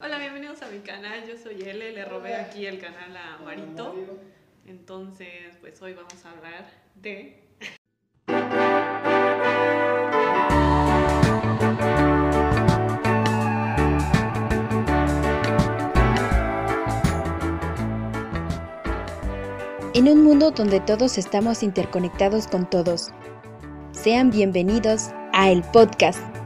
Hola, bienvenidos a mi canal. Yo soy L, le robé aquí el canal a Marito. Entonces, pues hoy vamos a hablar de En un mundo donde todos estamos interconectados con todos. Sean bienvenidos a el podcast.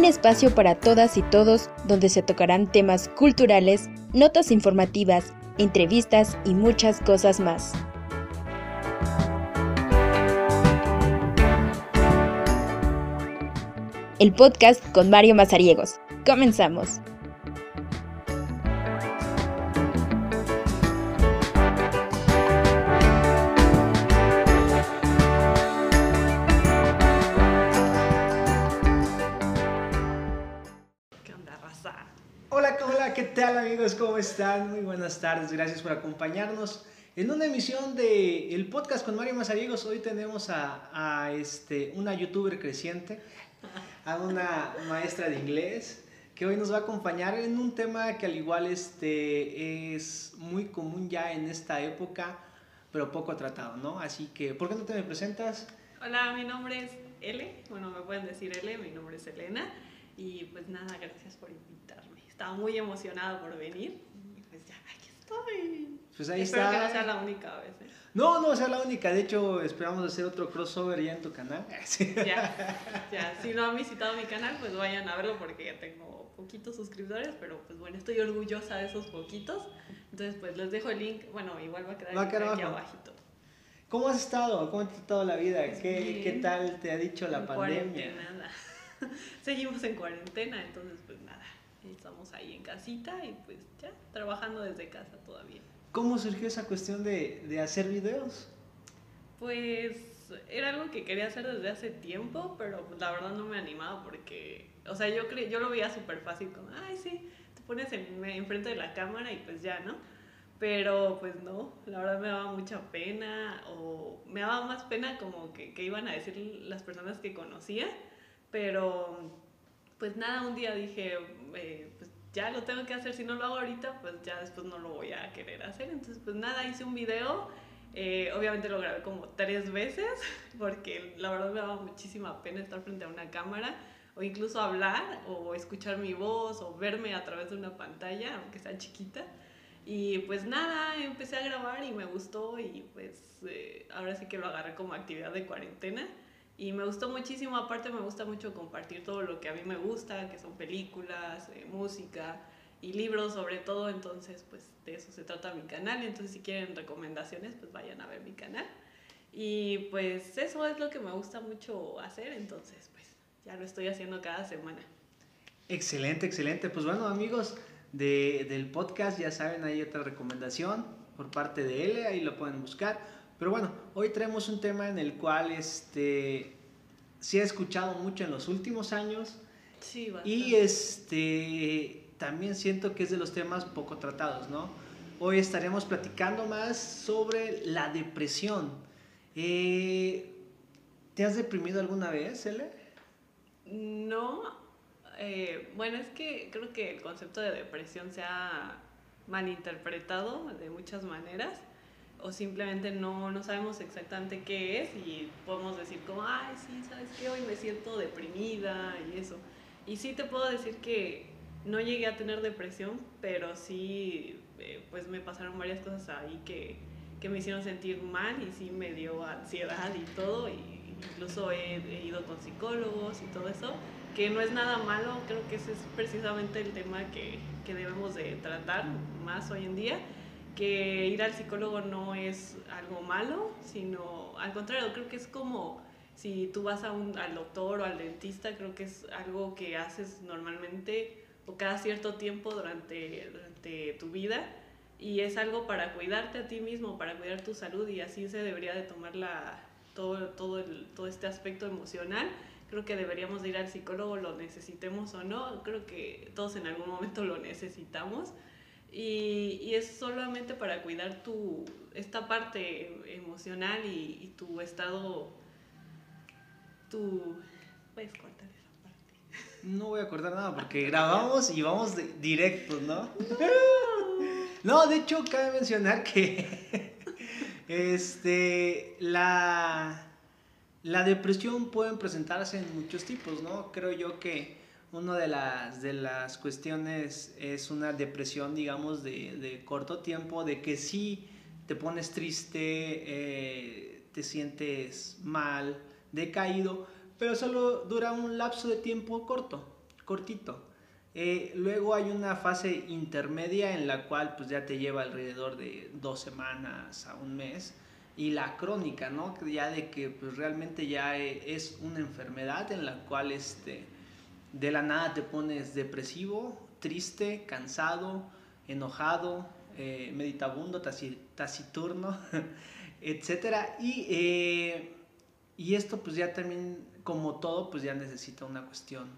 Un espacio para todas y todos donde se tocarán temas culturales, notas informativas, entrevistas y muchas cosas más. El podcast con Mario Mazariegos. Comenzamos. Están? Muy buenas tardes, gracias por acompañarnos en una emisión de el podcast con Mario Mazariegos. Hoy tenemos a, a, este, una youtuber creciente, a una maestra de inglés, que hoy nos va a acompañar en un tema que al igual este, es muy común ya en esta época, pero poco tratado, ¿no? Así que, ¿por qué no te me presentas? Hola, mi nombre es L. Bueno, me pueden decir L, mi nombre es Elena. Y pues nada, gracias por invitarme. Estaba muy emocionada por venir. Pues ya, aquí estoy. Pues ahí Espero está. que no sea la única vez. ¿eh? No, no sea la única. De hecho, esperamos hacer otro crossover ya en tu canal. Sí. Ya, ya. Si no han visitado mi canal, pues vayan a verlo porque ya tengo poquitos suscriptores. Pero pues bueno, estoy orgullosa de esos poquitos. Entonces, pues les dejo el link. Bueno, igual va a quedar, Va a aquí abajo. abajito. ¿Cómo has estado? ¿Cómo te ha tratado la vida? Pues ¿Qué, bien. ¿Qué tal te ha dicho la En pandemia? cuarentena, nada. Seguimos en cuarentena, entonces pues nada. Estamos ahí en casita y pues ya, trabajando desde casa todavía. ¿Cómo surgió esa cuestión de, de hacer videos? Pues era algo que quería hacer desde hace tiempo, pero pues, la verdad no me animaba porque, o sea, yo, cre yo lo veía súper fácil, como, ay, sí, te pones en, enfrente de la cámara y pues ya, ¿no? Pero pues no, la verdad me daba mucha pena o me daba más pena como que, que iban a decir las personas que conocía, pero pues nada, un día dije, eh, pues ya lo tengo que hacer, si no lo hago ahorita, pues ya después no lo voy a querer hacer. Entonces pues nada, hice un video, eh, obviamente lo grabé como tres veces, porque la verdad me daba muchísima pena estar frente a una cámara o incluso hablar o escuchar mi voz o verme a través de una pantalla, aunque sea chiquita. Y pues nada, empecé a grabar y me gustó y pues eh, ahora sí que lo agarré como actividad de cuarentena. Y me gustó muchísimo, aparte me gusta mucho compartir todo lo que a mí me gusta, que son películas, eh, música y libros sobre todo, entonces pues de eso se trata mi canal, entonces si quieren recomendaciones pues vayan a ver mi canal. Y pues eso es lo que me gusta mucho hacer, entonces pues ya lo estoy haciendo cada semana. Excelente, excelente. Pues bueno, amigos de, del podcast, ya saben, hay otra recomendación por parte de L, ahí lo pueden buscar. Pero bueno, hoy traemos un tema en el cual este, sí he escuchado mucho en los últimos años Sí, y este, también siento que es de los temas poco tratados, ¿no? Hoy estaremos platicando más sobre la depresión. Eh, ¿Te has deprimido alguna vez, L? No, eh, bueno, es que creo que el concepto de depresión se ha malinterpretado de muchas maneras o simplemente no, no sabemos exactamente qué es y podemos decir como, ay, sí, ¿sabes qué? Hoy me siento deprimida y eso. Y sí te puedo decir que no llegué a tener depresión, pero sí, eh, pues me pasaron varias cosas ahí que, que me hicieron sentir mal y sí me dio ansiedad y todo, y incluso he, he ido con psicólogos y todo eso, que no es nada malo, creo que ese es precisamente el tema que, que debemos de tratar más hoy en día, que ir al psicólogo no es algo malo, sino al contrario, creo que es como si tú vas a un, al doctor o al dentista, creo que es algo que haces normalmente o cada cierto tiempo durante, durante tu vida y es algo para cuidarte a ti mismo, para cuidar tu salud y así se debería de tomar la, todo, todo, el, todo este aspecto emocional. Creo que deberíamos de ir al psicólogo, lo necesitemos o no, creo que todos en algún momento lo necesitamos y, y es solamente para cuidar tu, esta parte emocional y, y tu estado tú puedes cortar esa parte. No voy a cortar nada porque grabamos y vamos de, directos, ¿no? No, de hecho, cabe mencionar que este, la, la depresión puede presentarse en muchos tipos, ¿no? Creo yo que una de las, de las cuestiones es una depresión, digamos, de, de corto tiempo, de que sí te pones triste, eh, te sientes mal, decaído, pero solo dura un lapso de tiempo corto, cortito. Eh, luego hay una fase intermedia en la cual pues ya te lleva alrededor de dos semanas a un mes y la crónica, ¿no? Ya de que pues realmente ya e, es una enfermedad en la cual este, de la nada te pones depresivo, triste, cansado, enojado, eh, meditabundo, taciturno, etc. Y, eh, y esto pues ya también, como todo, pues ya necesita una cuestión,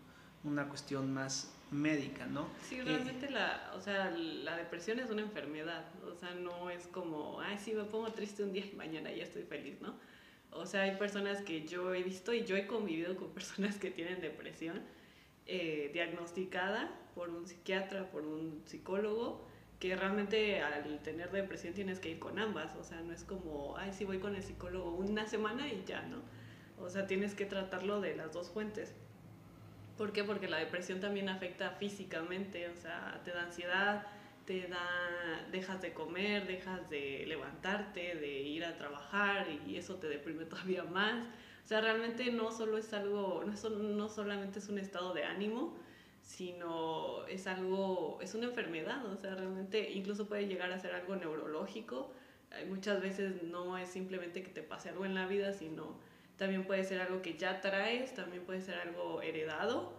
una cuestión más médica, ¿no? Sí, realmente la, o sea, la depresión es una enfermedad, o sea, no es como, ay, sí, me pongo triste un día y mañana ya estoy feliz, ¿no? O sea, hay personas que yo he visto y yo he convivido con personas que tienen depresión eh, diagnosticada por un psiquiatra, por un psicólogo, que realmente al tener depresión tienes que ir con ambas, o sea, no es como, ay, sí, voy con el psicólogo una semana y ya, ¿no? O sea, tienes que tratarlo de las dos fuentes. ¿Por qué? Porque la depresión también afecta físicamente, o sea, te da ansiedad, te da, dejas de comer, dejas de levantarte, de ir a trabajar y eso te deprime todavía más. O sea, realmente no solo es algo, no, no solamente es un estado de ánimo, sino es algo, es una enfermedad, o sea, realmente incluso puede llegar a ser algo neurológico. Muchas veces no es simplemente que te pase algo en la vida, sino también puede ser algo que ya traes, también puede ser algo heredado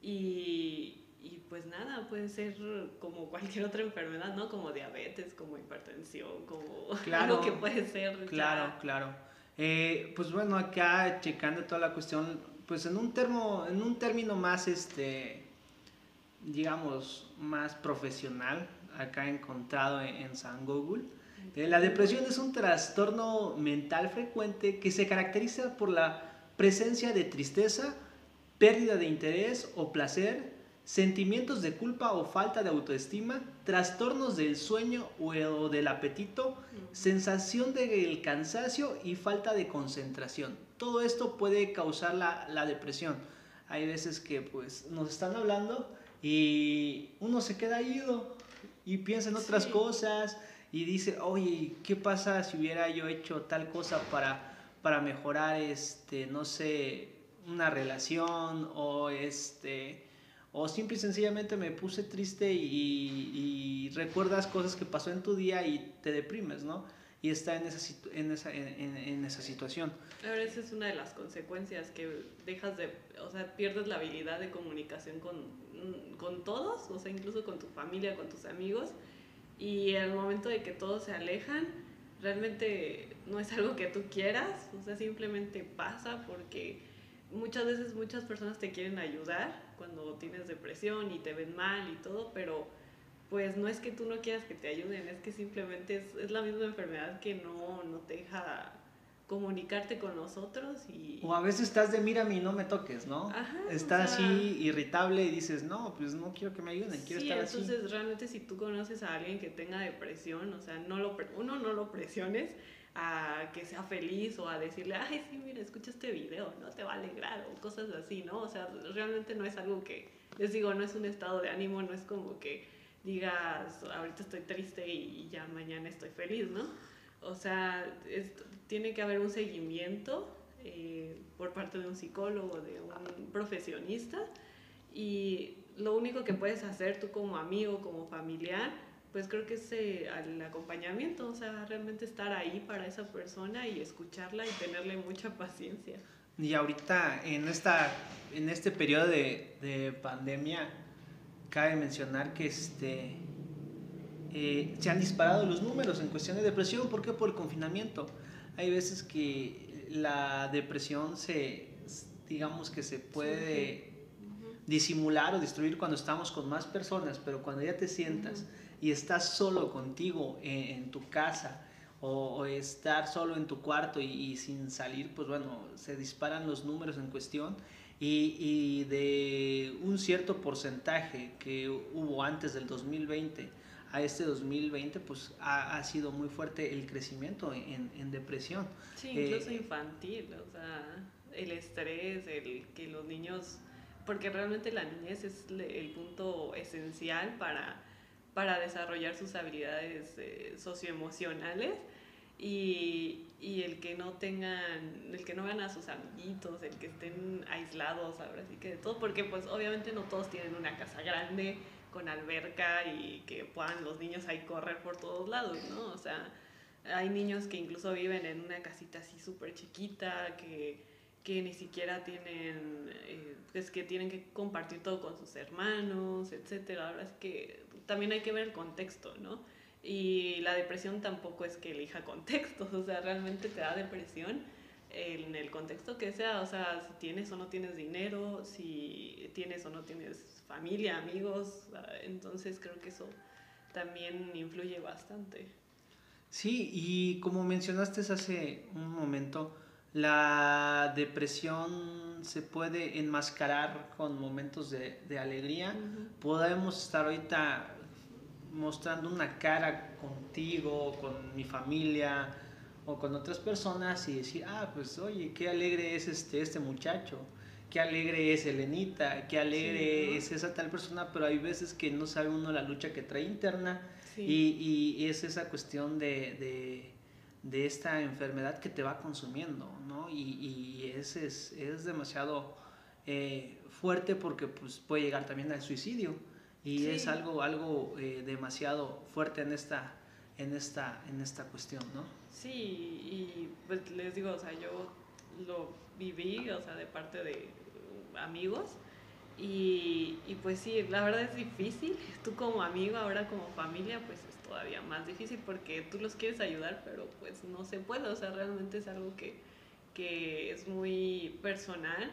y, y pues nada, puede ser como cualquier otra enfermedad, ¿no? Como diabetes, como hipertensión, como claro, algo que puede ser. Claro, claro. Eh, pues bueno, acá checando toda la cuestión, pues en un, termo, en un término más, este, digamos, más profesional, acá encontrado en, en San Google, eh, la depresión es un trastorno mental frecuente que se caracteriza por la presencia de tristeza, pérdida de interés o placer, sentimientos de culpa o falta de autoestima, trastornos del sueño o del apetito, sensación del cansancio y falta de concentración. Todo esto puede causar la, depresión. Hay veces que pues nos están hablando y uno se queda ido y piensa en otras cosas y dice, oye, ¿qué pasa si hubiera yo hecho tal cosa para, para mejorar, este, no sé, una relación o este... O simple y sencillamente me puse triste y, recuerdas cosas que pasó en tu día y te deprimes, ¿no? Y está en esa, en esa, en, en esa situación. Ahora, esa es una de las consecuencias, que dejas de, o sea, pierdes la habilidad de comunicación con, con todos, o sea, incluso con tu familia, con tus amigos, y el momento de que todos se alejan, realmente no es algo que tú quieras, o sea, simplemente pasa porque muchas veces muchas personas te quieren ayudar cuando tienes depresión y te ven mal y todo, pero pues no es que tú no quieras que te ayuden, es que simplemente es, es la misma enfermedad que no, no te deja comunicarte con nosotros y... O a veces estás de mírame y no me toques, ¿no? Ajá, estás así irritable y dices, no, pues no quiero que me ayuden, quiero estar así. entonces realmente si tú conoces a alguien que tenga depresión, o sea, no lo, uno no lo presiones a que sea feliz o a decirle, ay, sí, mira, escucha este video, no te va a alegrar o cosas así, ¿no? O sea, realmente no es algo que, les digo, no es un estado de ánimo, no es como que digas, ahorita estoy triste y ya mañana estoy feliz, ¿no? O sea, tiene que haber un seguimiento eh, por parte de un psicólogo, de un profesionista, y lo único que puedes hacer tú como amigo, como familiar, pues creo que es eh, el acompañamiento, o sea, realmente estar ahí para esa persona y escucharla y tenerle mucha paciencia. Y ahorita en, esta, en este periodo de, de pandemia, cabe mencionar que este, eh, se han disparado los números en cuestión de depresión. ¿Por qué? Por el confinamiento. Hay veces que la depresión se, digamos que se puede disimular o destruir cuando estamos con más personas, pero cuando ya te sientas y estás solo contigo en, tu casa o, estar solo en tu cuarto y, sin salir, pues bueno, se disparan los números en cuestión y, y, de un cierto porcentaje que hubo antes del 2020 a este 2020, pues ha, ha sido muy fuerte el crecimiento en, en depresión. Sí, incluso eh, infantil, o sea, el estrés, el que los niños, porque realmente la niñez es el punto esencial para para desarrollar sus habilidades eh, socioemocionales y, y, el que no tengan, el que no vean a sus amiguitos, el que estén aislados, ahora sí que de todo, porque pues obviamente no todos tienen una casa grande con alberca y que puedan los niños ahí correr por todos lados, ¿no? O sea, hay niños que incluso viven en una casita así súper chiquita, que, que, ni siquiera tienen, eh, que tienen que compartir todo con sus hermanos, etcétera. Ahora es que también hay que ver el contexto, ¿no? Y la depresión tampoco es que elija contextos, o sea, realmente te da depresión en el contexto que sea, o sea, si tienes o no tienes dinero, si tienes o no tienes familia, amigos, entonces creo que eso también influye bastante. Sí, y como mencionaste hace un momento, la depresión se puede enmascarar con momentos de, de alegría. Podemos estar ahorita mostrando una cara contigo, con mi familia o con otras personas y decir, ah, pues oye, qué alegre es este, este muchacho, qué alegre es Elenita, qué alegre es esa tal persona, pero hay veces que no sabe uno la lucha que trae interna y, y, es esa cuestión de, de, de, esta enfermedad que te va consumiendo, ¿no? Y, y es, es, es demasiado eh, fuerte porque pues, puede llegar también al suicidio y es algo, algo eh, demasiado fuerte en esta, en, esta, en esta cuestión, ¿no? Sí, y pues les digo, o sea, yo lo viví, o sea, de parte de amigos. Y, y, pues sí, la verdad es difícil. Tú como amigo, ahora como familia, pues es todavía más difícil porque tú los quieres ayudar, pero pues no se puede. O sea, realmente es algo que, que es muy personal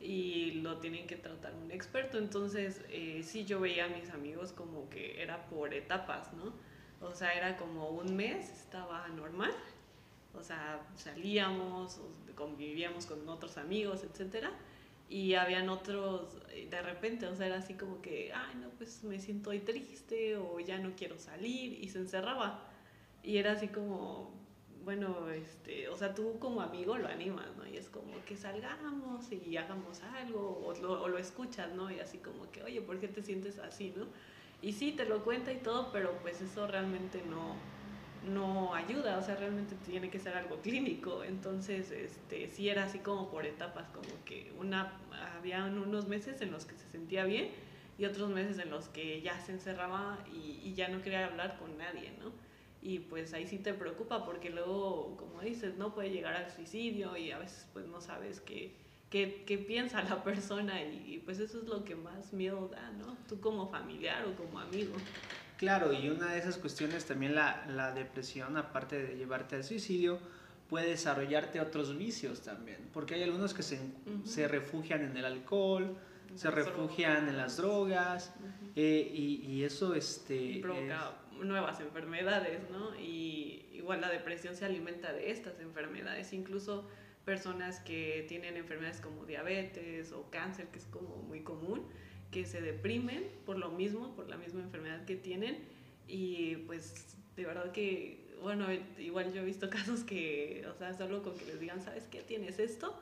y lo tienen que tratar un experto. Entonces, eh, sí, yo veía a mis amigos como que era por etapas, ¿no? O sea, era como un mes, estaba normal, o sea, salíamos, convivíamos con otros amigos, etcétera, y habían otros, eh, de repente, o sea, era así como que, ay, no, pues me siento hoy triste, o ya no quiero salir, y se encerraba. Y era así como, bueno, este, o sea, tú como amigo lo animas, ¿no? Y es como que salgamos y hagamos algo, o lo, o lo, escuchas, ¿no? Y así como que, oye, ¿por qué te sientes así, no? Y sí, te lo cuenta y todo, pero pues eso realmente no, no ayuda, o sea, realmente tiene que ser algo clínico. Entonces, este, sí era así como por etapas, como que una, había unos meses en los que se sentía bien y otros meses en los que ya se encerraba y, y ya no quería hablar con nadie, ¿no? y pues ahí sí te preocupa porque luego, como dices, no puede llegar al suicidio y a veces pues no sabes qué, qué, qué piensa la persona y, pues eso es lo que más miedo da, ¿no? Tú como familiar o como amigo. Claro, y una de esas cuestiones también la, la depresión, aparte de llevarte al suicidio, puede desarrollarte otros vicios también, porque hay algunos que se, se refugian en el alcohol, se refugian en las drogas, eh, y, y, eso este, nuevas enfermedades, ¿no? Y igual la depresión se alimenta de estas enfermedades, incluso personas que tienen enfermedades como diabetes o cáncer, que es como muy común, que se deprimen por lo mismo, por la misma enfermedad que tienen y pues de verdad que, bueno, igual yo he visto casos que, o sea, solo con que les digan, ¿sabes qué? Tienes esto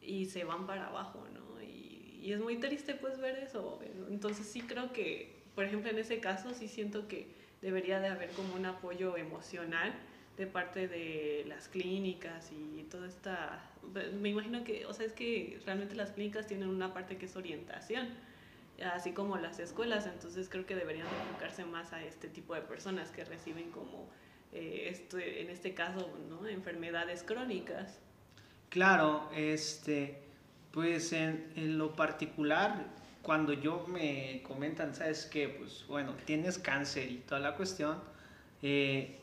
y se van para abajo, ¿no? Y, y es muy triste pues ver eso. Entonces sí creo que, por ejemplo, en ese caso sí siento que debería de haber como un apoyo emocional de parte de las clínicas y toda esta... Me imagino que, o sea, es que realmente las clínicas tienen una parte que es orientación, así como las escuelas, entonces creo que deberían enfocarse más a este tipo de personas que reciben como, eh, en este caso, ¿no? enfermedades crónicas. Claro, este, pues en, en lo particular, cuando yo me comentan, ¿sabes qué? Pues bueno, tienes cáncer y toda la cuestión, eh,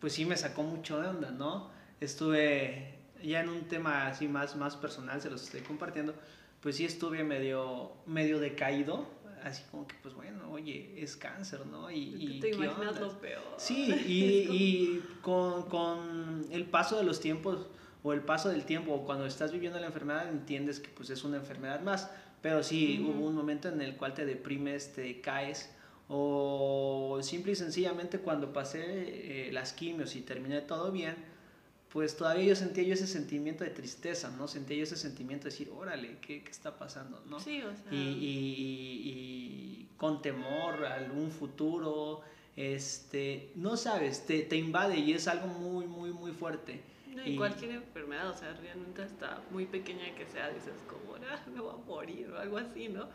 pues sí me sacó mucho de onda, ¿no? Estuve ya en un tema así más, más personal, se los estoy compartiendo, pues sí estuve medio, medio decaído, así como que, pues bueno, oye, es cáncer, ¿no? Y, y te imaginas lo peor. Sí, y, y con, con, el paso de los tiempos o el paso del tiempo o cuando estás viviendo la enfermedad entiendes que pues es una enfermedad más, pero sí hubo un momento en el cual te deprimes, te caes o simple y sencillamente cuando pasé eh, las quimios y terminé todo bien, pues todavía yo sentía yo ese sentimiento de tristeza, ¿no? Sentía yo ese sentimiento de decir, órale, ¿qué, qué está pasando, no? Sí, o sea... Y, y, y, con temor a algún futuro, este, no sabes, te, te, invade y es algo muy, muy, muy fuerte. No, y, cualquier enfermedad, o sea, realmente hasta muy pequeña que sea, dices como, ah, me voy a morir o algo así, ¿no?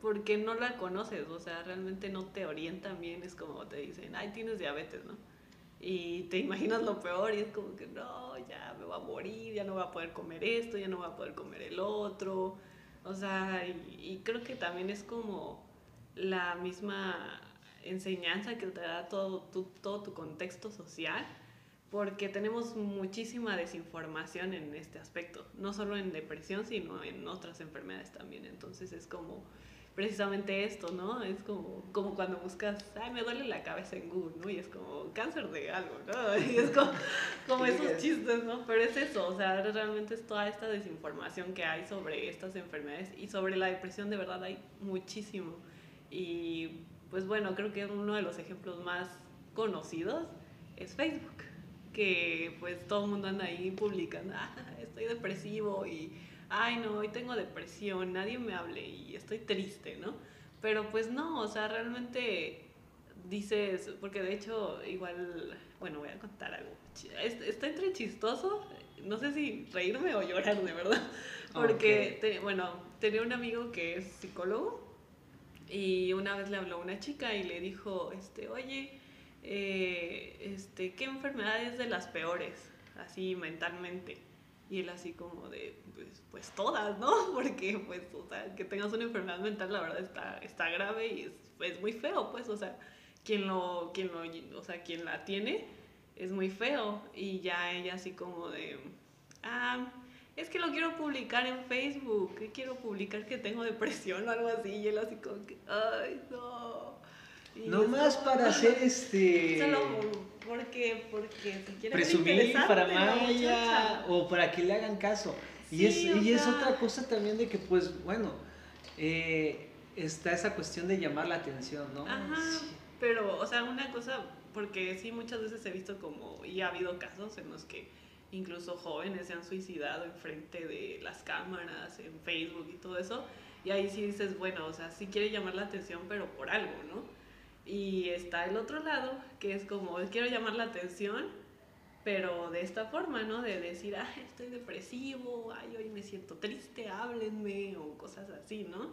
Porque no la conoces, o sea, realmente no te orientan bien, es como te dicen, ay, tienes diabetes, ¿no? Y te imaginas lo peor y es como que no, ya me voy a morir, ya no voy a poder comer esto, ya no voy a poder comer el otro. O sea, y, creo que también es como la misma enseñanza que te da todo tu, todo tu contexto social, porque tenemos muchísima desinformación en este aspecto, no solo en depresión, sino en otras enfermedades también. Entonces es como precisamente esto, ¿no? Es como, como cuando buscas, ay, me duele la cabeza en Google, ¿no? Y es como cáncer de algo, ¿no? Y es como, como esos chistes, ¿no? Pero es eso, o sea, realmente es toda esta desinformación que hay sobre estas enfermedades y sobre la depresión, de verdad hay muchísimo. Y pues bueno, creo que uno de los ejemplos más conocidos es Facebook, que pues todo el mundo anda ahí publicando, ah, estoy depresivo y ay no, hoy tengo depresión, nadie me hable y estoy triste, ¿no? Pero pues no, o sea, realmente dices, porque de hecho igual, bueno, voy a contar algo. Está entre chistoso, no sé si reírme o llorar de verdad, porque, bueno, tenía un amigo que es psicólogo y una vez le habló a una chica y le dijo, este, oye, eh, este, ¿qué enfermedad es de las peores, así mentalmente? Y él así como de, pues, pues todas, ¿no? Porque pues, o sea, que tengas una enfermedad mental, la verdad está, está grave y es, es muy feo, pues, o sea, quien lo, quien lo, o sea, quien la tiene es muy feo. Y ya ella así como de, ah, es que lo quiero publicar en Facebook, quiero publicar que tengo depresión o algo así. Y él así como que, ay, no. no más para hacer este... Solo porque, porque si quieres presumir para Maya o para que le hagan caso. y es, y es otra cosa también de que, pues, bueno, eh, está esa cuestión de llamar la atención, ¿no? Ajá, pero, o sea, una cosa, porque sí, muchas veces he visto como, y ha habido casos en los que incluso jóvenes se han suicidado enfrente de las cámaras, en Facebook y todo eso, y ahí sí dices, bueno, o sea, sí quiere llamar la atención, pero por algo, ¿no? Y está el otro lado, que es como, quiero llamar la atención, pero de esta forma, ¿no? De decir, ay, estoy depresivo, ay, hoy me siento triste, háblenme, o cosas así, ¿no?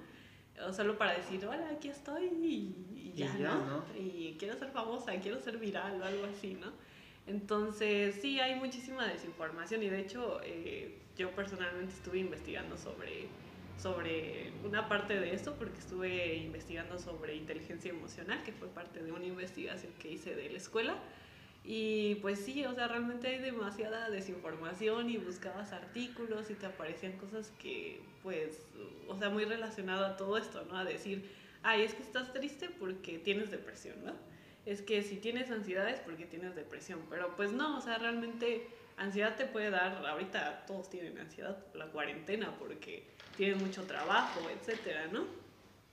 O solo para decir, hola, aquí estoy y, ya, ¿no? Y quiero ser famosa, quiero ser viral o algo así, ¿no? Entonces, sí, hay muchísima desinformación y de hecho, eh, yo personalmente estuve investigando sobre sobre una parte de esto porque estuve investigando sobre inteligencia emocional, que fue parte de una investigación que hice de la escuela. Y pues sí, o sea, realmente hay demasiada desinformación y buscabas artículos y te aparecían cosas que, pues, o sea, muy relacionado a todo esto, ¿no? A decir, ay, es que estás triste porque tienes depresión, ¿no? Es que si tienes ansiedad es porque tienes depresión, pero pues no, o sea, realmente ansiedad te puede dar, ahorita todos tienen ansiedad la cuarentena porque tienen mucho trabajo, etcétera, ¿no?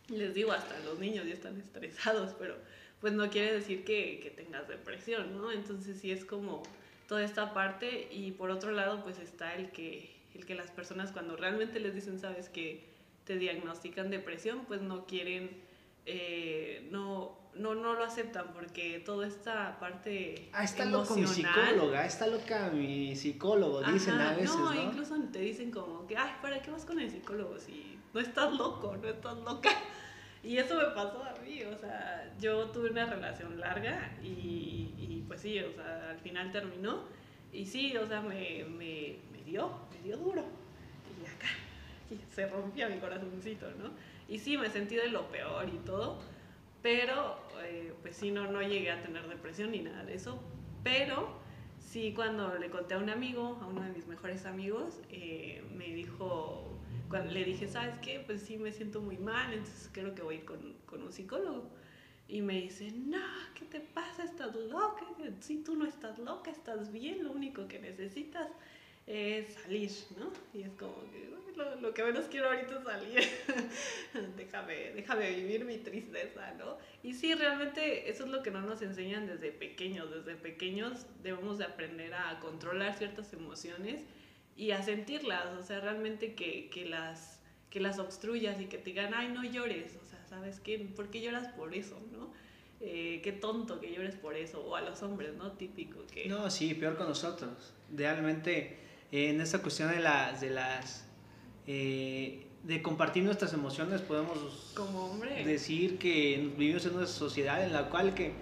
Les digo, hasta los niños ya están estresados, pero pues no quiere decir que, que tengas depresión, ¿no? Entonces sí es como toda esta parte y por otro lado pues está el que, el que las personas cuando realmente les dicen, sabes que te diagnostican depresión, pues no quieren, eh, no, no, no lo aceptan porque toda esta parte ah, está loco mi psicóloga, está loca mi psicólogo, dicen a veces, no, ¿no? incluso te dicen como que, ay, ¿para qué vas con el psicólogo si no estás loco, no estás loca? Y eso me pasó a mí, o sea, yo tuve una relación larga y, y pues sí, o sea, al final terminó y sí, o sea, me, me, me dio, me dio duro. Y acá, y se rompía mi corazoncito, ¿no? Y sí, me sentí de lo peor y todo pero, eh, pues sí, no, no llegué a tener depresión ni nada de eso. Pero sí, cuando le conté a un amigo, a uno de mis mejores amigos, eh, me dijo, cuando le dije, ¿sabes qué? Pues sí, me siento muy mal, entonces creo que voy a ir con, con un psicólogo. Y me dice, no, ¿qué te pasa? Estás loca. Si tú no estás loca, estás bien, lo único que necesitas es salir, ¿no? Y es como que lo, lo que menos quiero ahorita es salir. déjame, déjame vivir mi tristeza, ¿no? Y sí, realmente eso es lo que no nos enseñan desde pequeños. Desde pequeños debemos de aprender a controlar ciertas emociones y a sentirlas, o sea, realmente que, que las, que las obstruyas y que te digan, ay, no llores, o sea, ¿sabes qué? ¿Por qué lloras por eso, no? Eh, qué tonto que llores por eso, o a los hombres, ¿no? Típico que... No, sí, peor con nosotros. Realmente, en esta cuestión de las... De las eh, de compartir nuestras emociones podemos Como decir que vivimos en una sociedad en la cual que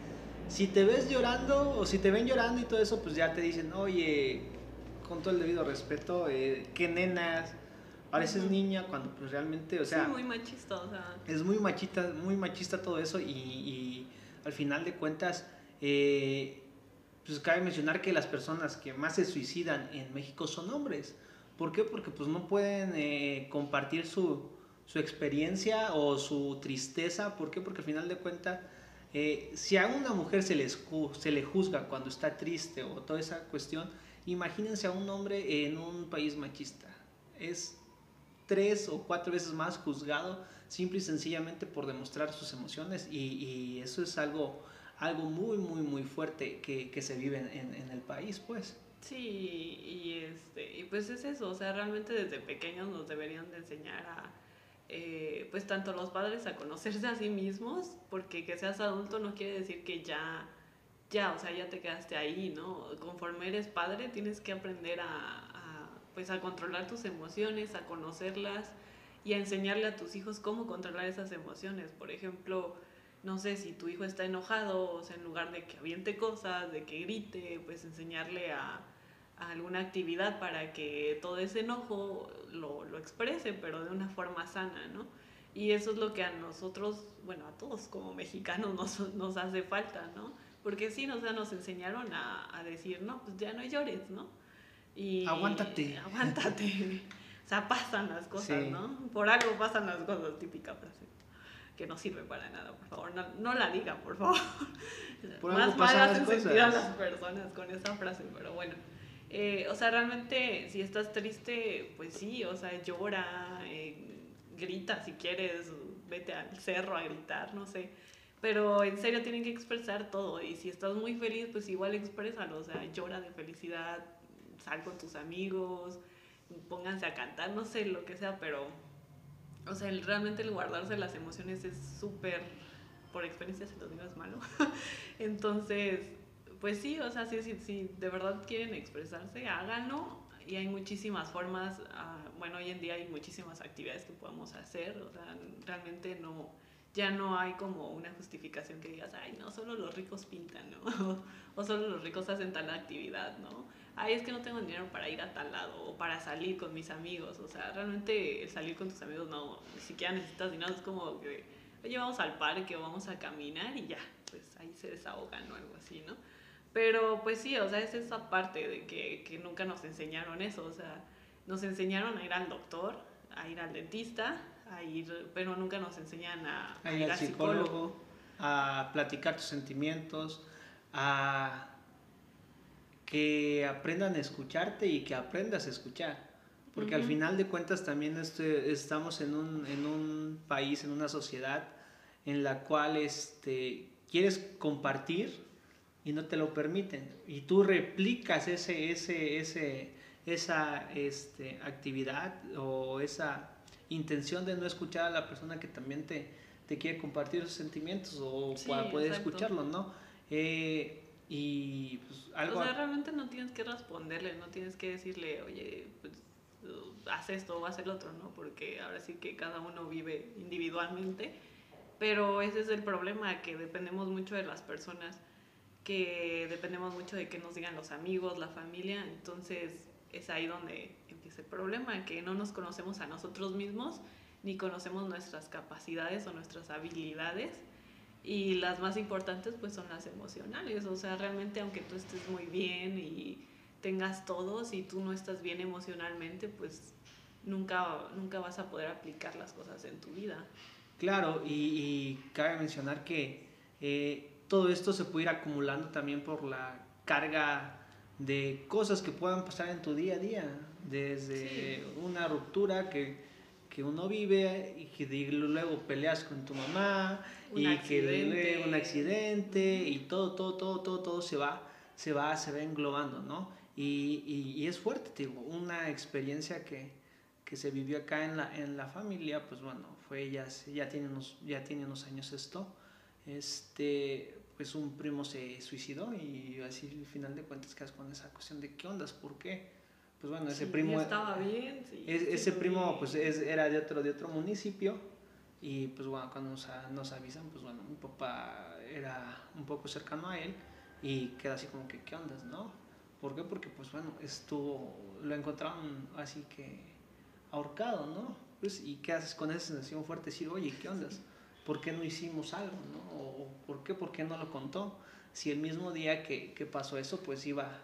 si te ves llorando o si te ven llorando y todo eso pues ya te dicen oye con todo el debido respeto eh, qué nenas pareces niña cuando pues realmente o sea sí, muy machista, o sea... es muy machista, muy machista todo eso y, y al final de cuentas, eh, pues cabe mencionar que las personas que más se suicidan en México son hombres. ¿Por qué? Porque pues no pueden eh, compartir su, su experiencia o su tristeza. ¿Por qué? Porque al final de cuentas, eh, si a una mujer se, les, se le juzga cuando está triste o toda esa cuestión, imagínense a un hombre en un país machista. Es tres o cuatro veces más juzgado simple y sencillamente por demostrar sus emociones y, y eso es algo, algo muy, muy, muy fuerte que, que se vive en, en el país, pues. Sí, y, este, y pues es eso, o sea, realmente desde pequeños nos deberían de enseñar a, eh, pues tanto los padres a conocerse a sí mismos, porque que seas adulto no quiere decir que ya, ya, o sea, ya te quedaste ahí, ¿no? Conforme eres padre tienes que aprender a, a, pues a controlar tus emociones, a conocerlas y a enseñarle a tus hijos cómo controlar esas emociones. Por ejemplo, no sé, si tu hijo está enojado, o sea, en lugar de que aviente cosas, de que grite, pues enseñarle a, a alguna actividad para que todo ese enojo lo, lo exprese, pero de una forma sana, ¿no? Y eso es lo que a nosotros, bueno, a todos como mexicanos nos, nos hace falta, ¿no? Porque sí, o sea, nos enseñaron a, a decir, no, pues ya no llores, ¿no? Y, Aguántate. Aguántate. o sea, pasan las cosas, Sí. ¿no? Por algo pasan las cosas, típica frase que no sirve para nada, por favor, no, no la digan, por favor. Por Más mal hacen sentir a las personas con esa frase, pero bueno. Eh, o sea, realmente, si estás triste, pues sí, o sea, llora, eh, grita si quieres, vete al cerro a gritar, no sé. Pero en serio tienen que expresar todo y si estás muy feliz, pues igual exprésalo, o sea, llora de felicidad, sal con tus amigos, pónganse a cantar, no sé, lo que sea, pero, o sea, el- realmente el guardarse las emociones es súper, por experiencia se lo digo, es malo. Entonces, pues sí, o sea, si, si, si de verdad quieren expresarse, háganlo. Y hay muchísimas formas, ah, bueno, hoy en día hay muchísimas actividades que podemos hacer, o sea, realmente no, ya no hay como una justificación que digas, ay, no, solo los ricos pintan, ¿no? o solo los ricos hacen tal actividad, ¿no? Ay, es que no tengo dinero para ir a tal lado o para salir con mis amigos, o sea, realmente el salir con tus amigos no, ni siquiera necesitas dinero, es como que, oye, vamos al parque o vamos a caminar y ya, pues ahí se desahogan o algo así, ¿no? Pero pues sí, o sea, es esa parte de que, que nunca nos enseñaron eso, o sea, nos enseñaron a ir al doctor, a ir al dentista, a ir, pero nunca nos enseñan a, a ir al psicólogo, psicólogo. a platicar tus sentimientos, a que aprendan a escucharte y que aprendas a escuchar. Porque al final de cuentas también este, estamos en un, en un país, en una sociedad en la cual este, quieres compartir y no te lo permiten. Y tú replicas ese, ese, ese, esa este, actividad o esa intención de no escuchar a la persona que también te, te quiere compartir sus sentimientos o Sí, para poder exacto. escucharlo, ¿no? Eh, y pues, algo... O sea, realmente no tienes que responderle, no tienes que decirle, oye, pues haz esto o haz el otro, ¿no? Porque ahora sí que cada uno vive individualmente, pero ese es el problema, que dependemos mucho de las personas, que dependemos mucho de que nos digan los amigos, la familia, entonces es ahí donde empieza el problema, que no nos conocemos a nosotros mismos, ni conocemos nuestras capacidades o nuestras habilidades y las más importantes pues son las emocionales, o sea, realmente aunque tú estés muy bien y tengas todo, si tú no estás bien emocionalmente, pues nunca, nunca vas a poder aplicar las cosas en tu vida. Claro, y, cabe mencionar que eh, todo esto se puede ir acumulando también por la carga de cosas que puedan pasar en tu día a día, desde una ruptura que, que, uno vive y que luego peleas con tu mamá y que luego un accidente y todo, todo, todo, todo, todo se va, se va, se va englobando, ¿no? Y, y, es fuerte, digo, una experiencia que, que, se vivió acá en la, en la familia, pues bueno, fue ya, ya, tiene unos, ya tiene unos años esto, este, pues un primo se suicidó y así al final de cuentas quedas con esa cuestión de qué ondas, por qué. Pues bueno, ese primo... Estaba bien, ese primo pues era de otro, de otro municipio y pues bueno, cuando nos, nos, avisan, pues bueno, mi papá era un poco cercano a él y queda así como que qué ondas, ¿no? ¿Por qué? Porque pues bueno, estuvo, lo encontraron así que ahorcado, ¿no? Pues, ¿y qué haces con esa sensación fuerte? Decir, oye, ¿qué ondas? ¿por qué no hicimos algo? ¿no? O, ¿por, qué, ¿Por qué no lo contó? Si el mismo día que, que, pasó eso, pues iba,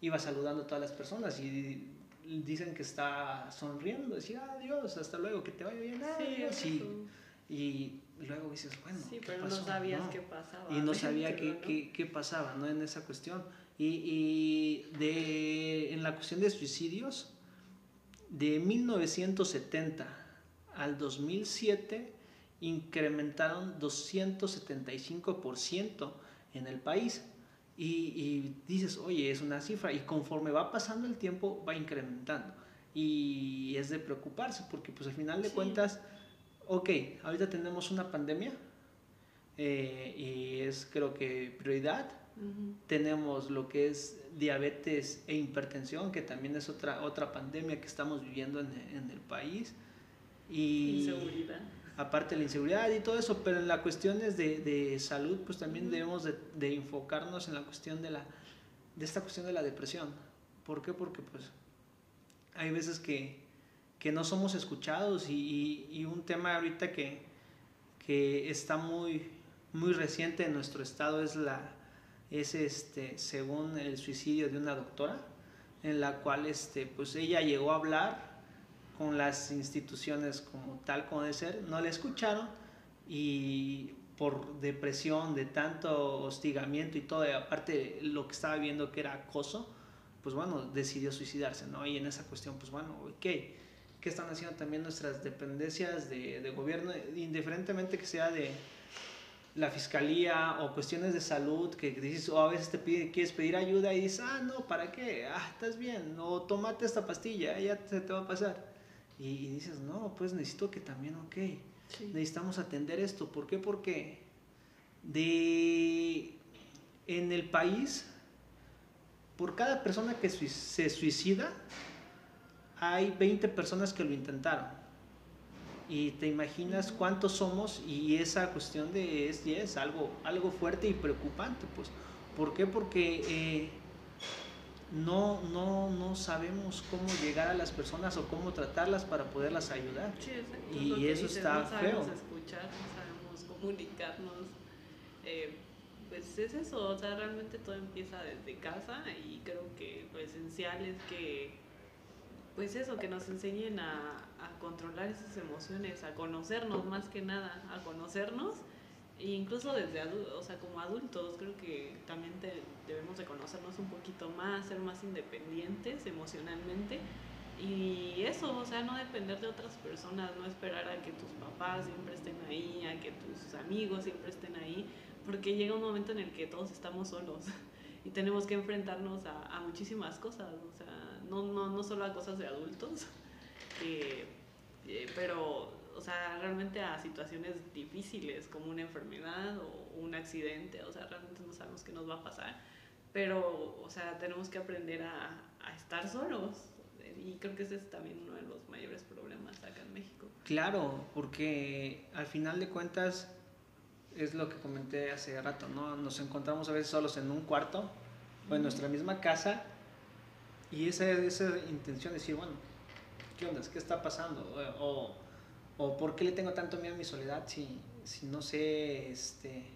iba saludando a todas las personas y dicen que está sonriendo, decía adiós, hasta luego, que te vaya bien, adiós. Sí, y, luego dices, bueno, sí, pero no sabías qué pasaba. Y no sabía qué, qué, qué, pasaba ¿no? en esa cuestión. Y, y de, en la cuestión de suicidios, de 1970 al 2007, incrementaron 275% en el país. Y, dices, oye, es una cifra. Y conforme va pasando el tiempo, va incrementando. Y es de preocuparse, porque pues al final de cuentas, ok, ahorita tenemos una pandemia. Eh, y es creo que prioridad. Tenemos lo que es diabetes e hipertensión, que también es otra, otra pandemia que estamos viviendo en, en el país. Y, Inseguridad aparte de la inseguridad y todo eso, pero en las cuestiones de, de salud, pues también debemos de, de, enfocarnos en la cuestión de, la, de esta cuestión de la depresión. ¿Por qué? Porque pues hay veces que, que no somos escuchados y, y, un tema ahorita que, que está muy, muy reciente en nuestro estado es, la, es este, según el suicidio de una doctora, en la cual este, pues ella llegó a hablar con las instituciones como tal como debe ser, no le escucharon y por depresión, de tanto hostigamiento y todo, y aparte lo que estaba viendo que era acoso, pues bueno, decidió suicidarse, ¿no? Y en esa cuestión, pues bueno, ¿qué? ¿Qué están haciendo también nuestras dependencias de, de gobierno, indiferentemente que sea de la fiscalía o cuestiones de salud, que dices, o a veces te pide, quieres pedir ayuda y dices, ah, no, ¿para qué? Ah, estás bien, o tomate esta pastilla, ya se te va a pasar y, dices, no, pues necesito que también, ok, necesitamos atender esto. ¿Por qué? Porque de, en el país, por cada persona que se suicida, hay 20 personas que lo intentaron. Y te imaginas cuántos somos y esa cuestión de es, es algo, algo fuerte y preocupante. Pues. ¿Por qué? Porque... Eh, no, no, no sabemos cómo llegar a las personas o cómo tratarlas para poderlas ayudar. Sí, y eso está no sabemos escuchar, no sabemos comunicarnos. Eh, pues es eso, o sea, realmente todo empieza desde casa y creo que lo esencial es que, pues eso, que nos enseñen a, a controlar esas emociones, a conocernos más que nada, a conocernos incluso desde adultos, o sea, como adultos, creo que también de conocernos un poquito más, ser más independientes emocionalmente. Y eso, o sea, no depender de otras personas, no esperar a que tus papás siempre estén ahí, a que tus amigos siempre estén ahí, porque llega un momento en el que todos estamos solos y tenemos que enfrentarnos a, a muchísimas cosas, o sea, no, no, no solo a cosas de adultos, eh, pero o sea, realmente a situaciones difíciles como una enfermedad o un accidente, o sea, realmente no sabemos qué nos va a pasar, pero, o sea, tenemos que aprender a, a estar solos y creo que ese es también uno de los mayores problemas acá en México. Claro, porque al final de cuentas es lo que comenté hace rato, ¿no? Nos encontramos a veces solos en un cuarto o en nuestra misma casa y esa, esa intención de decir, bueno, ¿qué onda? ¿Qué está pasando? O, o por qué le tengo tanto miedo a mi soledad si, si no sé este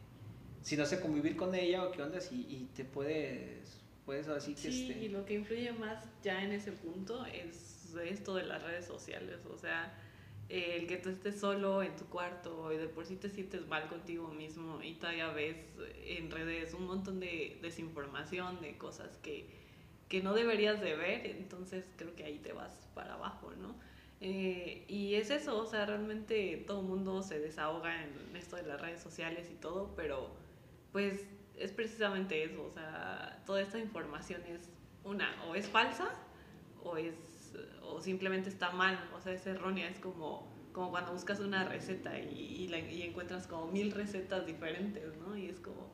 si no sé convivir con ella o qué onda y, y te puedes puedes así que sí este... y lo que influye más ya en ese punto es esto de las redes sociales, o sea, el que tú estés solo en tu cuarto y de por sí te sientes mal contigo mismo y todavía ves en redes un montón de desinformación, de cosas que, que no deberías de ver, entonces creo que ahí te vas para abajo, ¿no? Eh, y es eso, o sea, realmente todo el mundo se desahoga en esto de las redes sociales y todo, pero pues es precisamente eso, o sea, toda esta información es una, o es falsa, o es o simplemente está mal, o sea, es errónea, es como, como cuando buscas una receta y, y, encuentras como mil recetas diferentes, ¿no? Y es como,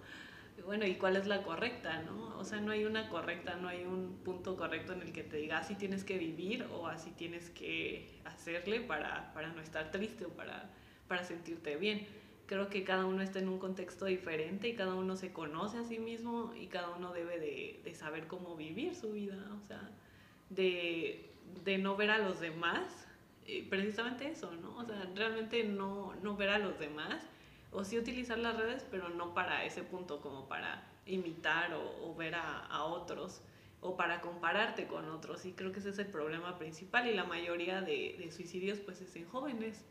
bueno, ¿y cuál es la correcta, no? O sea, no hay una correcta, no hay un punto correcto en el que te diga así tienes que vivir o así tienes que hacerle para, para no estar triste o para, para sentirte bien. Creo que cada uno está en un contexto diferente y cada uno se conoce a sí mismo y cada uno debe de, de saber cómo vivir su vida, o sea, de, de no ver a los demás, eh, precisamente eso, ¿no? O sea, realmente no, no ver a los demás, o sí utilizar las redes, pero no para ese punto, como para imitar o, ver a, otros, o para compararte con otros. Y creo que ese es el problema principal, y la mayoría de, suicidios pues es en jóvenes,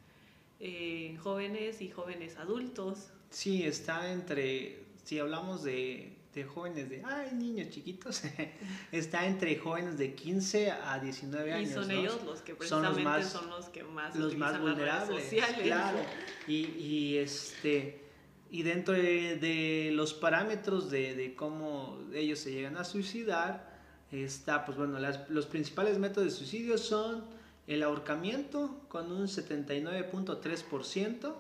eh, jóvenes y jóvenes adultos. Sí, está entre, si hablamos de de jóvenes de, ay, niños chiquitos, está entre jóvenes de 15 a 19 años. Y son ellos los que precisamente son los, que más, los más vulnerables. Claro. Y, y, este, y dentro de, los parámetros de, de, cómo ellos se llegan a suicidar, está, pues bueno, las, los principales métodos de suicidio son el ahorcamiento con un 79.3%,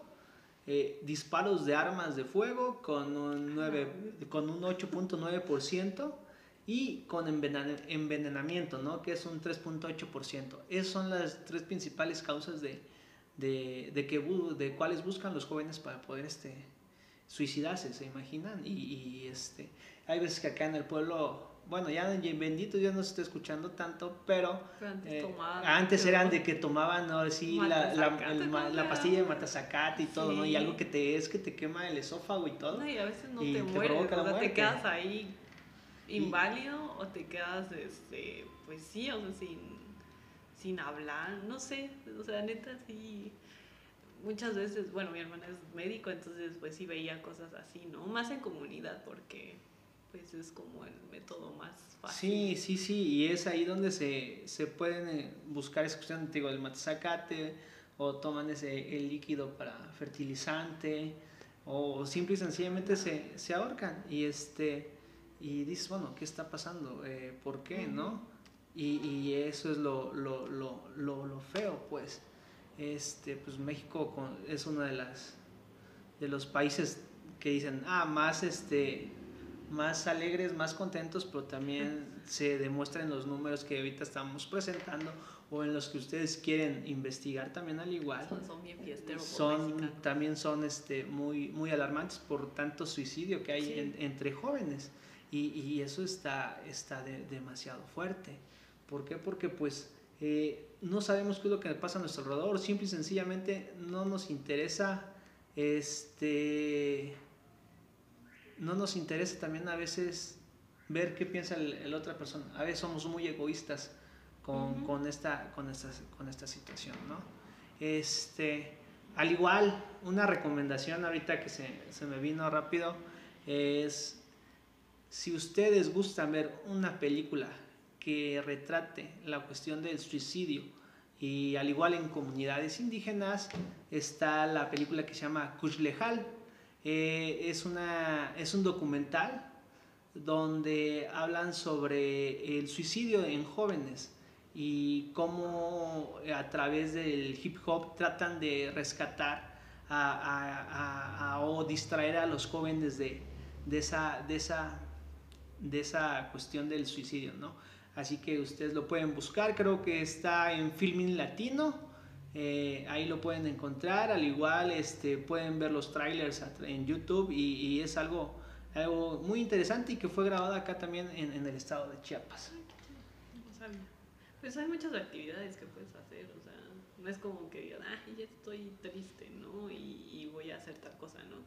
eh, disparos de armas de fuego con un, 9, con un 8.9% y con envenenamiento, ¿no? que es un 3.8%. Esas son las tres principales causas de, de, de cuáles buscan los jóvenes para poder este, suicidarse, ¿se imaginan? Y, y este, hay veces que acá en el pueblo bueno, ya bendito ya no se está escuchando tanto, pero, antes, eh, eran de que tomaban, ¿no? Sí, la, la, pastilla de matazacate y todo, ¿no? Y algo que te es que te quema el esófago y todo. y a veces no te mueres, o te quedas ahí inválido o te quedas, este, pues sí, o sea, sin, sin hablar, no sé, o sea, neta sí muchas veces, bueno, mi hermana es médico, entonces pues sí veía cosas así, ¿no? Más en comunidad porque pues es como el método más fácil. Sí, sí, sí, y es ahí donde se, se pueden eh, buscar esa cuestión, digo, el matazacate, o toman ese, el líquido para fertilizante, o simple y sencillamente se, se ahorcan, y este, y dices, bueno, ¿qué está pasando? Eh, ¿Por qué, no? Y, y, eso es lo, lo, lo, lo, feo, pues. Este, pues México es uno de las de los países que dicen, ah, más este más alegres, más contentos, pero también se demuestra en los números que ahorita estamos presentando o en los que ustedes quieren investigar también al igual. Son, bien fiesteros. Son, también son este, muy, muy alarmantes por tanto suicidio que hay entre jóvenes y, y, eso está, está demasiado fuerte. ¿Por qué? Porque pues eh, no sabemos qué es lo que pasa a nuestro alrededor, simple y sencillamente no nos interesa este no nos interesa también a veces ver qué piensa la otra persona. A veces somos muy egoístas con, con, esta, con, esta, con esta situación, ¿no? Este, al igual, una recomendación ahorita que se, se me vino rápido es, si ustedes gustan ver una película que retrate la cuestión del suicidio, y al igual en comunidades indígenas está la película que se llama Kuchlejal, eh, es, una, es un documental donde hablan sobre el suicidio en jóvenes y cómo a través del hip hop tratan de rescatar o distraer a los jóvenes de, de, esa, de, esa, de esa cuestión del suicidio. ¿no? Así que ustedes lo pueden buscar, creo que está en Filming Latino eh, ahí lo pueden encontrar, al igual este, pueden ver los trailers en YouTube y, es algo, algo muy interesante y que fue grabado acá también en, en el estado de Chiapas. Pues hay muchas actividades que puedes hacer, o sea, no es como que digas, ah, ya estoy triste, ¿no? Y, y, voy a hacer tal cosa, ¿no?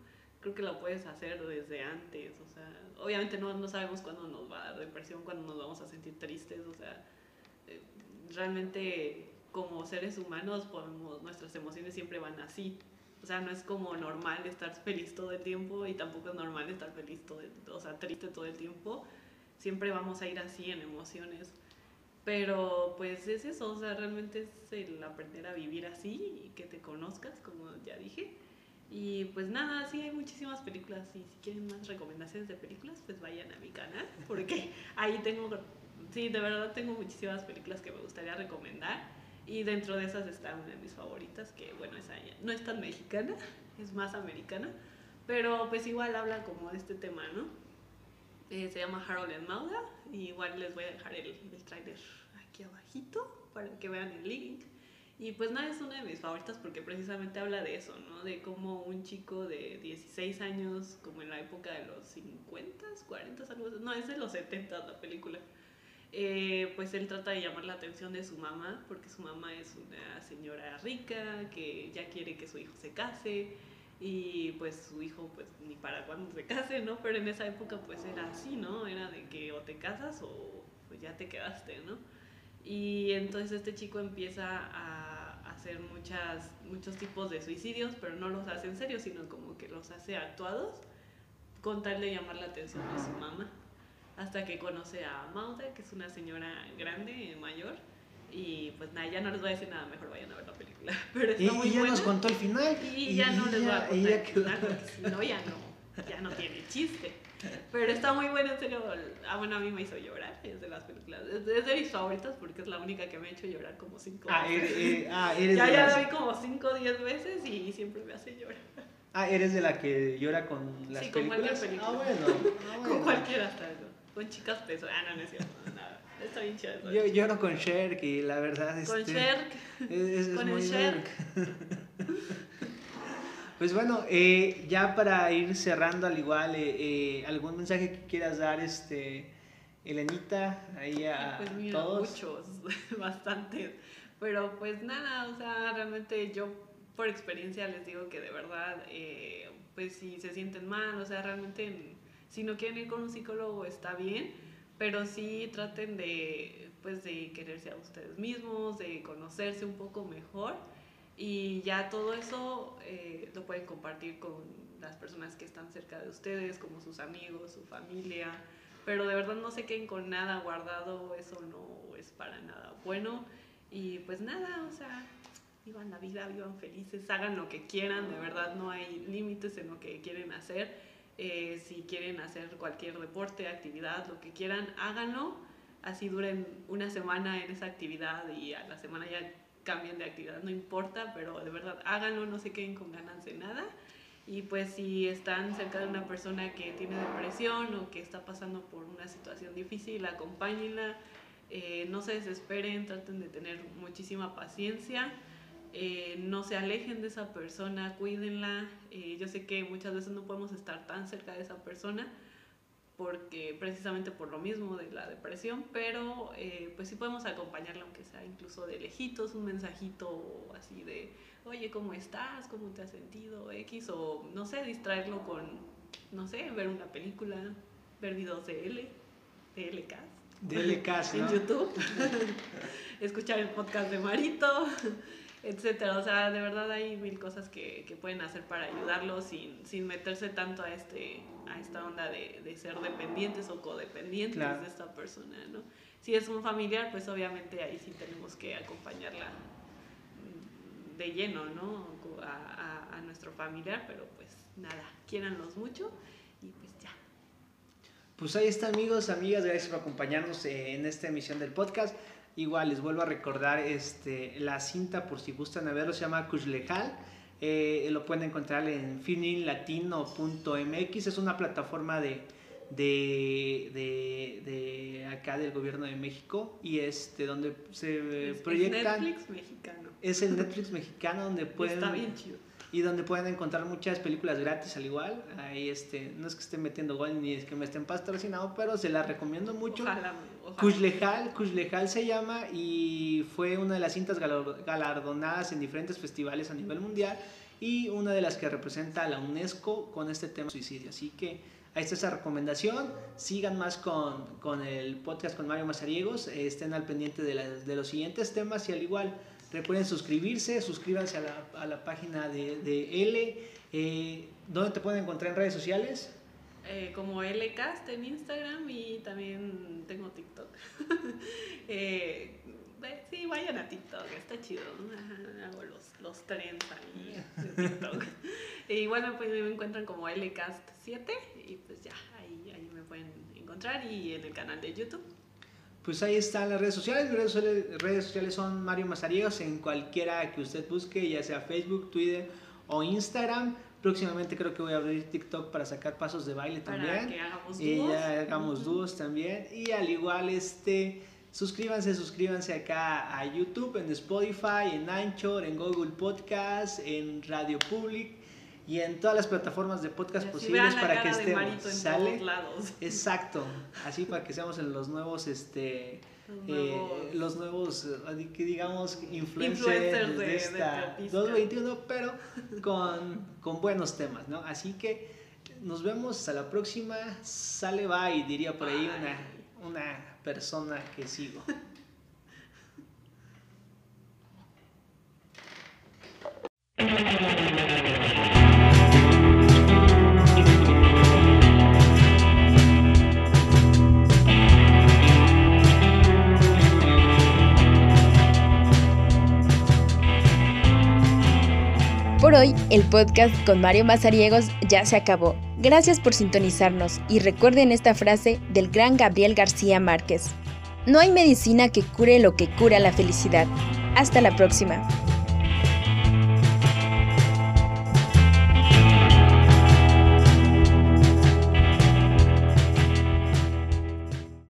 Creo que lo puedes hacer desde antes, o sea, obviamente no, no sabemos cuándo nos va a dar depresión, cuándo nos vamos a sentir tristes, o sea, realmente como seres humanos podemos, nuestras emociones siempre van así. O sea, no es como normal estar feliz todo el tiempo y tampoco es normal estar feliz todo el, o sea, triste todo el tiempo. Siempre vamos a ir así en emociones. Pero pues es eso, o sea, realmente es el aprender a vivir así y que te conozcas, como ya dije. Y pues nada, sí hay muchísimas películas y si quieren más recomendaciones de películas, pues vayan a mi canal, porque ahí tengo, sí, de verdad tengo muchísimas películas que me gustaría recomendar. Y dentro de esas está una de mis favoritas, que bueno, esa no es tan mexicana, es más americana, pero pues igual habla como de este tema, ¿no? Eh, se llama Harold and Mauda, y igual les voy a dejar el, el trailer aquí abajito para que vean el link. Y pues nada, es una de mis favoritas porque precisamente habla de eso, ¿no? De cómo un chico de 16 años, como en la época de los 50, 40, algo así, no, es de los 70 la película, eh, pues él trata de llamar la atención de su mamá, porque su mamá es una señora rica que ya quiere que su hijo se case y pues su hijo pues ni para cuándo se case, ¿no? Pero en esa época pues era así, ¿no? Era de que o te casas o pues ya te quedaste, ¿no? Y entonces este chico empieza a hacer muchas, muchos tipos de suicidios, pero no los hace en serio, sino como que los hace actuados con tal de llamar la atención de su mamá hasta que conoce a Mauda, que es una señora grande, mayor. Y pues nada, ya no les voy a decir nada, mejor vayan a ver la película. Pero está Y, muy y ya buena. nos contó el final. Y, ya no les voy a contar y el final, porque si no, ya no, ya no tiene chiste. Pero está muy buena, en serio. Ah, bueno, a mí me hizo llorar, es de las películas. Es es de mis favoritas porque es la única que me ha hecho llorar como cinco Ah, veces. eres, eh, ah, eres ya de ya la vi como 5 o 10 veces y siempre me hace llorar. ah, eres de la que llora con las Sí, con cualquier películas. película. Ah, bueno. ah, Con bueno. cualquiera hasta eso. Con chicas peso. Ah, no, no es cierto. Nada. Está bien chido. Yo lloro con Sherk y la verdad Con este, Sherk. es, es con el muy Sherk. Pues bueno, eh, ya para ir cerrando al igual, eh, eh, algún mensaje que quieras dar, este, Elenita, ahí a Pues mira, todos. muchos, bastantes. Pero pues nada, o sea, realmente yo por experiencia les digo que de verdad, eh, pues si se sienten mal, o sea, realmente si no quieren ir con un psicólogo está bien, pero sí traten de, pues de quererse a ustedes mismos, de conocerse un poco mejor y ya todo eso eh, lo pueden compartir con las personas que están cerca de ustedes, como sus amigos, su familia, pero de verdad no se queden con nada guardado, eso no es para nada bueno. Y pues nada, o sea, vivan la vida, vivan felices, hagan lo que quieran, de verdad no hay límites en lo que quieren hacer. Eh, si quieren hacer cualquier deporte, actividad, lo que quieran, háganlo. Así duren una semana en esa actividad y a la semana ya cambien de actividad, no importa, pero de verdad háganlo, no se queden con ganas de nada. Y pues si están cerca de una persona que tiene depresión o que está pasando por una situación difícil, acompáñenla, eh, no se desesperen, traten de tener muchísima paciencia, eh, no se alejen de esa persona, cuídenla. Eh, yo sé que muchas veces no podemos estar tan cerca de esa persona porque precisamente por lo mismo de la depresión, pero eh, pues sí podemos acompañarla aunque sea incluso de lejitos, un mensajito así de, oye, ¿cómo estás? ¿Cómo te has sentido? X o no sé, distraerlo con, no sé, ver una película, ver videos de L, de LK Dele caso, en. YouTube, escuchar el podcast de Marito, etcétera. O sea, de verdad hay mil cosas que, que pueden hacer para ayudarlos sin, sin meterse tanto a, este, a esta onda de, de ser dependientes o codependientes Claro. de esta persona, ¿no? Si es un familiar, pues obviamente ahí sí tenemos que acompañarla de lleno, ¿no? A, a- a nuestro familiar, pero pues nada, quiéranlos mucho y pues ya. Pues ahí está amigos, amigas, gracias por acompañarnos en esta emisión del podcast. Igual les vuelvo a recordar este, la cinta por si gustan verlo, se llama Kuchlejal. Eh, lo pueden encontrar en fininlatino.mx, es una plataforma de, de, de, de acá del gobierno de México y este donde se Es- es proyectan Netflix mexicano. es el Netflix mexicano donde pueden Está bien chido. Y donde pueden encontrar muchas películas gratis al igual. Ahí este, no es que esté metiendo gol ni es que me estén patrocinando, pero se las recomiendo mucho. Ojalá, ojalá. Se llama y fue una de las cintas galar- galardonadas en diferentes festivales a nivel mundial y una de las que representa a la UNESCO con este tema suicidio. Así que ahí está esa recomendación. Sigan más con, con el podcast con Mario Mazariegos. Estén al pendiente de, de, los siguientes temas y al igual recuerden suscribirse. Suscríbanse a la, a la página de, de L. Eh, ¿Dónde te pueden encontrar en redes sociales? Eh, como LCast en Instagram y también tengo TikTok. eh, sí, vayan a TikTok, está chido. Hago los, los trends ahí en TikTok. y bueno, pues me encuentran como LCast7 y pues ya, ahí, ahí me pueden encontrar y en el canal de YouTube. Pues ahí están las redes sociales. Mis redes, sociales son Mario Mazariegos en cualquiera que usted busque, ya sea Facebook, Twitter o Instagram. Próximamente creo que voy a abrir TikTok para sacar pasos de baile también. Para que hagamos y dúos. ya hagamos dúos también. Y al igual, este, suscríbanse, suscríbanse acá a YouTube, en Spotify, en Anchor, en Google Podcast, en Radio Public y en todas las plataformas de podcast posibles para que estemos. ¿Sale? lados. Exacto. Así para que seamos en los nuevos, este eh, los nuevos, eh, digamos, influencers, de, esta 221, pero con, con, buenos temas, ¿no? Así que nos vemos a la próxima. Sale bye, diría por ahí una, una persona que sigo. hoy, el podcast con Mario Mazariegos ya se acabó. Gracias por sintonizarnos y recuerden esta frase del gran Gabriel García Márquez. No hay medicina que cure lo que cura la felicidad. Hasta la próxima.